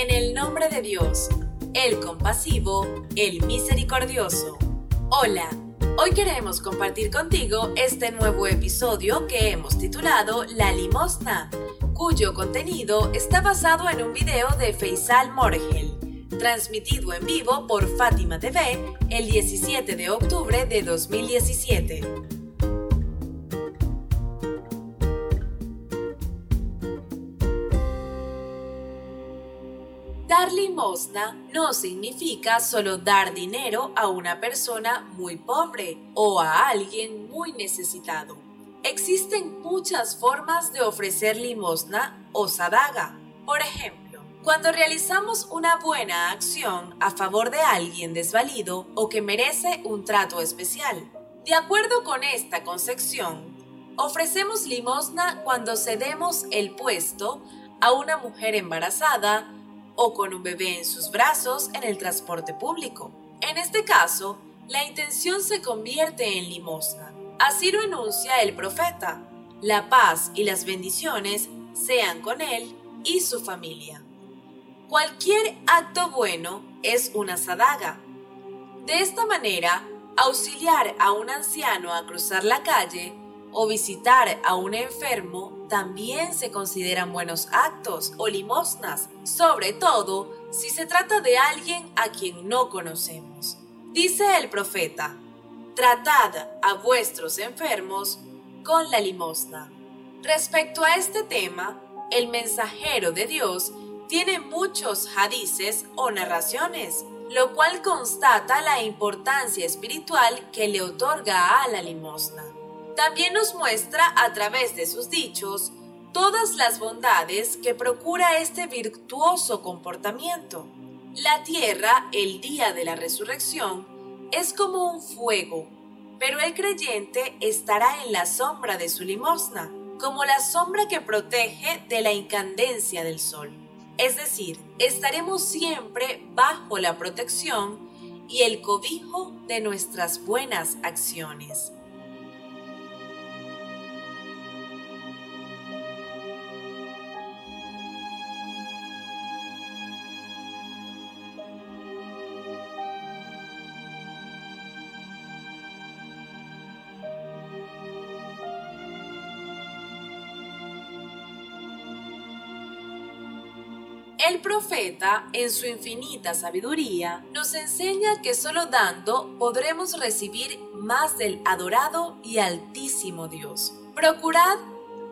En el nombre de Dios, el compasivo, el misericordioso. Hola, hoy queremos compartir contigo este nuevo episodio que hemos titulado La limosna, cuyo contenido está basado en un video de Faisal Morgel transmitido en vivo por Fátima TV el 17 de octubre de 2017. Limosna no significa solo dar dinero a una persona muy pobre o a alguien muy necesitado. Existen muchas formas de ofrecer limosna o sadaga. Por ejemplo, cuando realizamos una buena acción a favor de alguien desvalido o que merece un trato especial. De acuerdo con esta concepción, ofrecemos limosna cuando cedemos el puesto a una mujer embarazada o con un bebé en sus brazos en el transporte público. En este caso, la intención se convierte en limosna. Así lo enuncia el profeta. La paz y las bendiciones sean con él y su familia. Cualquier acto bueno es una sadaga. De esta manera, auxiliar a un anciano a cruzar la calle o visitar a un enfermo también se consideran buenos actos o limosnas, sobre todo si se trata de alguien a quien no conocemos. Dice el profeta, tratad a vuestros enfermos con la limosna. Respecto a este tema, el mensajero de Dios tiene muchos hadices o narraciones, lo cual constata la importancia espiritual que le otorga a la limosna. También nos muestra a través de sus dichos todas las bondades que procura este virtuoso comportamiento. La tierra, el día de la resurrección, es como un fuego, pero el creyente estará en la sombra de su limosna, como la sombra que protege de la incandencia del sol. Es decir, estaremos siempre bajo la protección y el cobijo de nuestras buenas acciones. El profeta, en su infinita sabiduría, nos enseña que solo dando podremos recibir más del adorado y altísimo Dios. Procurad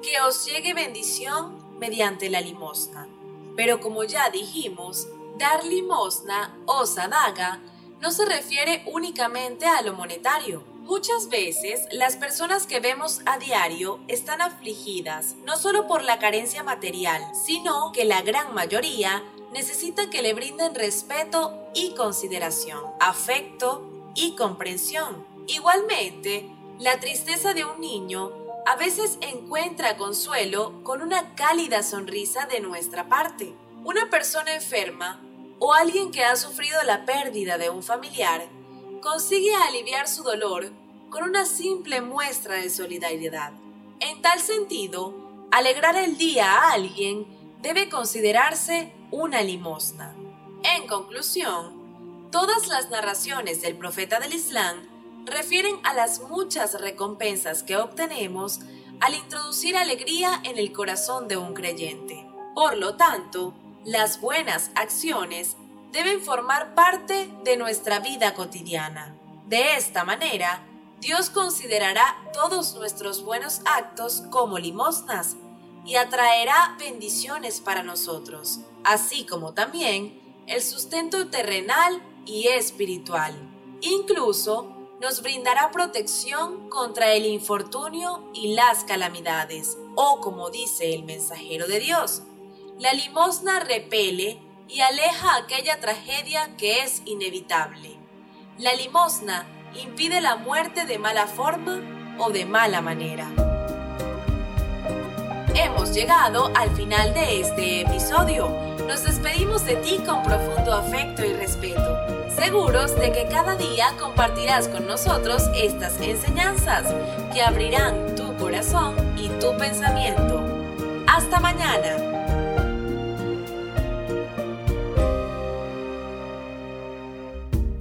que os llegue bendición mediante la limosna. Pero como ya dijimos, dar limosna o sadaga no se refiere únicamente a lo monetario Muchas veces las personas que vemos a diario están afligidas no solo por la carencia material, sino que la gran mayoría necesita que le brinden respeto y consideración, afecto y comprensión. Igualmente, la tristeza de un niño a veces encuentra consuelo con una cálida sonrisa de nuestra parte. Una persona enferma o alguien que ha sufrido la pérdida de un familiar consigue aliviar su dolor con una simple muestra de solidaridad. En tal sentido, alegrar el día a alguien debe considerarse una limosna. En conclusión, todas las narraciones del profeta del Islam refieren a las muchas recompensas que obtenemos al introducir alegría en el corazón de un creyente. Por lo tanto, las buenas acciones deben formar parte de nuestra vida cotidiana. De esta manera, Dios considerará todos nuestros buenos actos como limosnas y atraerá bendiciones para nosotros, así como también el sustento terrenal y espiritual. Incluso nos brindará protección contra el infortunio y las calamidades, o como dice el mensajero de Dios, la limosna repele y aleja aquella tragedia que es inevitable. La limosna impide la muerte de mala forma o de mala manera. Hemos llegado al final de este episodio. Nos despedimos de ti con profundo afecto y respeto, seguros de que cada día compartirás con nosotros estas enseñanzas que abrirán tu corazón y tu pensamiento. Hasta mañana.